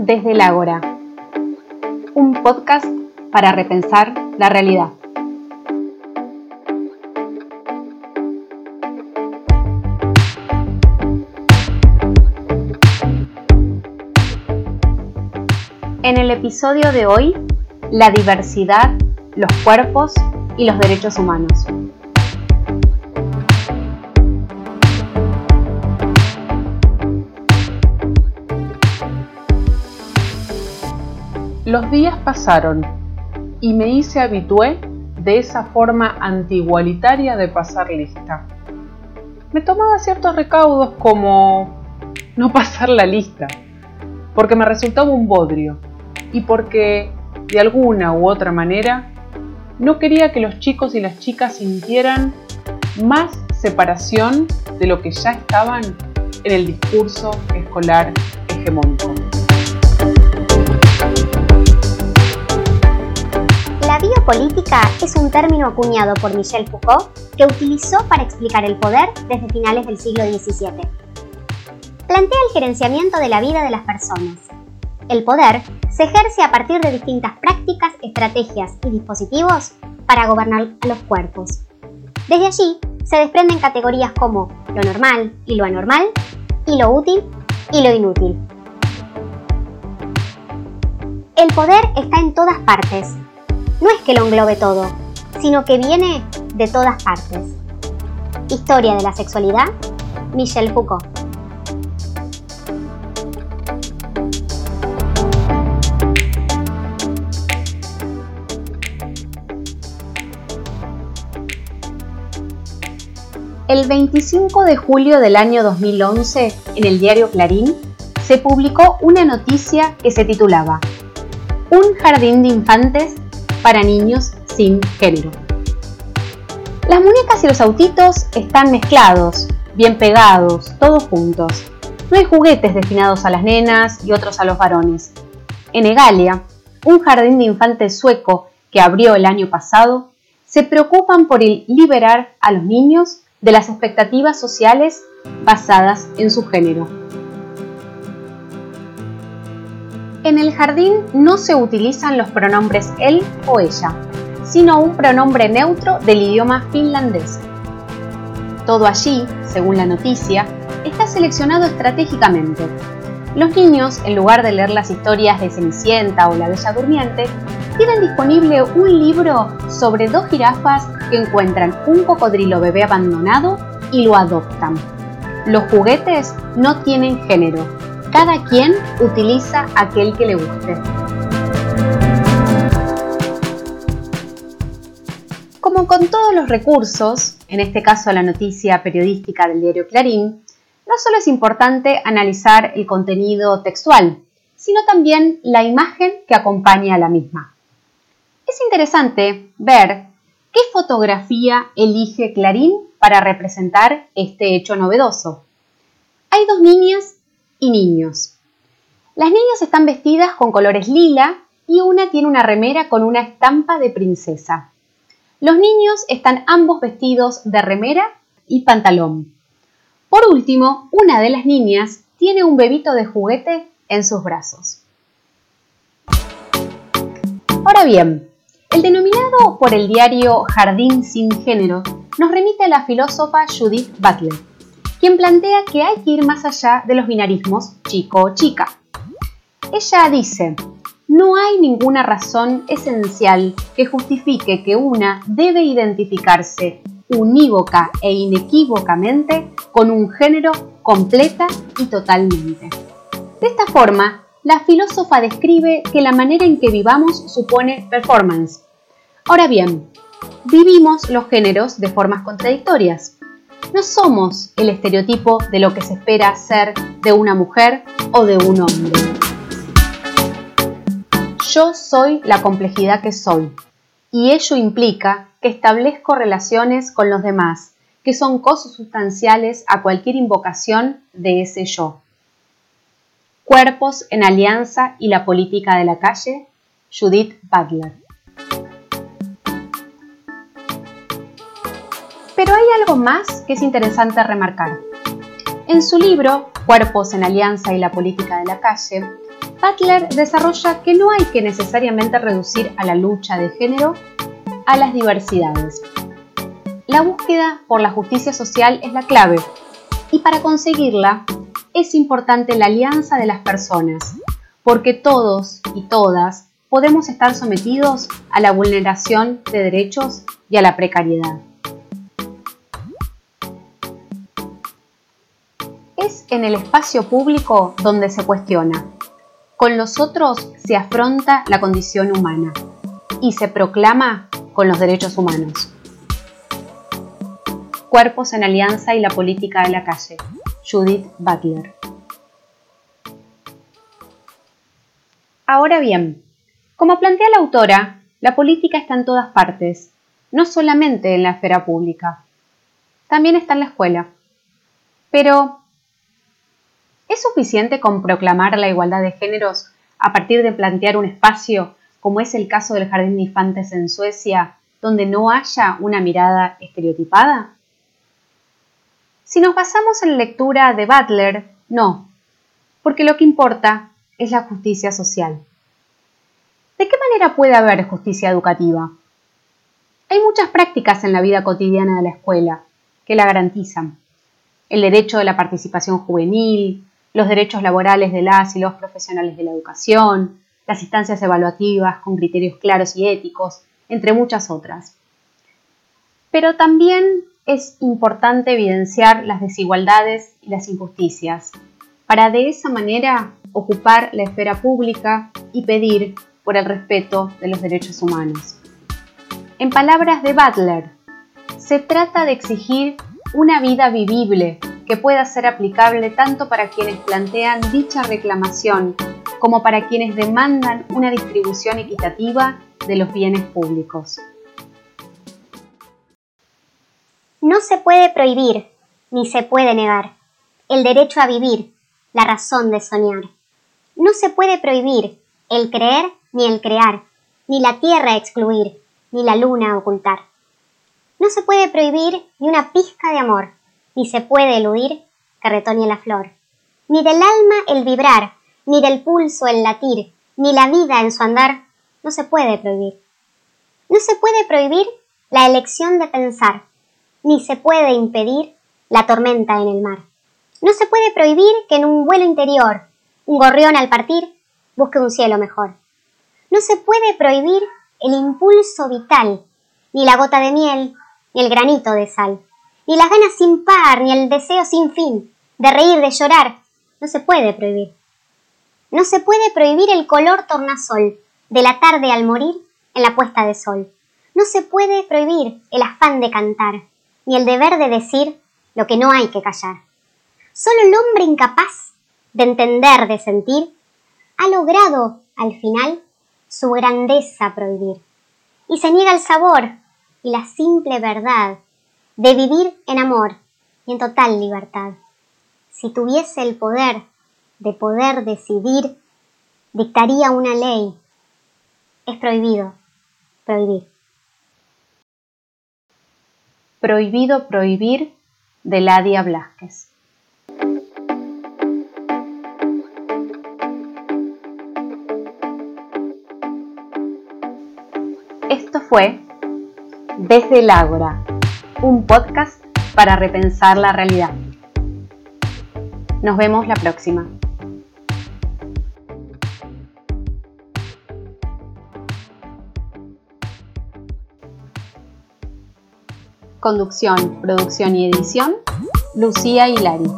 desde el Ágora, un podcast para repensar la realidad. En el episodio de hoy, la diversidad, los cuerpos y los derechos humanos. Los días pasaron y me hice habitué de esa forma antigualitaria de pasar lista. Me tomaba ciertos recaudos como no pasar la lista, porque me resultaba un bodrio y porque de alguna u otra manera no quería que los chicos y las chicas sintieran más separación de lo que ya estaban en el discurso escolar hegemónico. Biopolítica es un término acuñado por Michel Foucault que utilizó para explicar el poder desde finales del siglo XVII. Plantea el gerenciamiento de la vida de las personas. El poder se ejerce a partir de distintas prácticas, estrategias y dispositivos para gobernar a los cuerpos. Desde allí se desprenden categorías como lo normal y lo anormal, y lo útil y lo inútil. El poder está en todas partes, no es que lo englobe todo, sino que viene de todas partes. Historia de la sexualidad, Michel Foucault. El 25 de julio del año 2011, en el diario Clarín, se publicó una noticia que se titulaba Un jardín de infantes para niños sin género. Las muñecas y los autitos están mezclados, bien pegados, todos juntos. No hay juguetes destinados a las nenas y otros a los varones. En Egalia, un jardín de infantes sueco que abrió el año pasado, se preocupan por liberar a los niños de las expectativas sociales basadas en su género. En el jardín no se utilizan los pronombres él o ella, sino un pronombre neutro del idioma finlandés. Todo allí, según la noticia, está seleccionado estratégicamente. Los niños, en lugar de leer las historias de Cenicienta o La Bella Durmiente, tienen disponible un libro sobre dos jirafas que encuentran un cocodrilo bebé abandonado y lo adoptan. Los juguetes no tienen género, cada quien utiliza aquel que le guste. Como con todos los recursos, en este caso la noticia periodística del diario Clarín, no solo es importante analizar el contenido textual, sino también la imagen que acompaña a la misma. Es interesante ver qué fotografía elige Clarín para representar este hecho novedoso. Hay dos niñas y niños. Las niñas están vestidas con colores lila y una tiene una remera con una estampa de princesa. Los niños están ambos vestidos de remera y pantalón. Por último, una de las niñas tiene un bebito de juguete en sus brazos. Ahora bien, el denominado por el diario Jardín sin género nos remite a la filósofa Judith Butler quien plantea que hay que ir más allá de los binarismos chico o chica. Ella dice, no hay ninguna razón esencial que justifique que una debe identificarse unívoca e inequívocamente con un género completa y totalmente. De esta forma, la filósofa describe que la manera en que vivamos supone performance. Ahora bien, vivimos los géneros de formas contradictorias no somos el estereotipo de lo que se espera ser de una mujer o de un hombre. Yo soy la complejidad que soy, y ello implica que establezco relaciones con los demás, que son cosas sustanciales a cualquier invocación de ese yo. Cuerpos en Alianza y la Política de la Calle, Judith Butler. Más que es interesante remarcar. En su libro, Cuerpos en Alianza y la Política de la Calle, Butler desarrolla que no hay que necesariamente reducir a la lucha de género a las diversidades. La búsqueda por la justicia social es la clave y para conseguirla es importante la alianza de las personas, porque todos y todas podemos estar sometidos a la vulneración de derechos y a la precariedad. Es en el espacio público donde se cuestiona. Con los otros se afronta la condición humana y se proclama con los derechos humanos. Cuerpos en Alianza y la Política de la Calle. Judith Butler. Ahora bien, como plantea la autora, la política está en todas partes, no solamente en la esfera pública, también está en la escuela. Pero, ¿es suficiente con proclamar la igualdad de géneros a partir de plantear un espacio, como es el caso del Jardín de Infantes en Suecia, donde no haya una mirada estereotipada? Si nos basamos en la lectura de Butler, no, porque lo que importa es la justicia social. ¿De qué manera puede haber justicia educativa? Hay muchas prácticas en la vida cotidiana de la escuela que la garantizan. El derecho de la participación juvenil, los derechos laborales de las y los profesionales de la educación, las instancias evaluativas con criterios claros y éticos, entre muchas otras. Pero también es importante evidenciar las desigualdades y las injusticias, para de esa manera ocupar la esfera pública y pedir por el respeto de los derechos humanos. En palabras de Butler, se trata de exigir una vida vivible que pueda ser aplicable tanto para quienes plantean dicha reclamación como para quienes demandan una distribución equitativa de los bienes públicos. No se puede prohibir, ni se puede negar, el derecho a vivir, la razón de soñar. No se puede prohibir el creer ni el crear, ni la tierra excluir, ni la luna ocultar. No se puede prohibir ni una pizca de amor, ni se puede eludir que retoñe la flor. Ni del alma el vibrar, ni del pulso el latir, ni la vida en su andar, no se puede prohibir. No se puede prohibir la elección de pensar, ni se puede impedir la tormenta en el mar. No se puede prohibir que en un vuelo interior, un gorrión al partir, busque un cielo mejor. No se puede prohibir el impulso vital, ni la gota de miel, ni el granito de sal, ni las ganas sin par, ni el deseo sin fin, de reír, de llorar. No se puede prohibir. No se puede prohibir el color tornasol, de la tarde al morir en la puesta de sol. No se puede prohibir el afán de cantar, ni el deber de decir lo que no hay que callar. Solo el hombre incapaz de entender, de sentir, ha logrado, al final, su grandeza prohibir, y se niega el sabor y la simple verdad de vivir en amor y en total libertad. Si tuviese el poder de poder decidir, dictaría una ley. Es prohibido prohibir. Prohibido prohibir de Ladia Blasquez. Esto fue Desde el Ágora, un podcast para repensar la realidad. Nos vemos la próxima. Conducción, producción y edición, Lucía Hilari.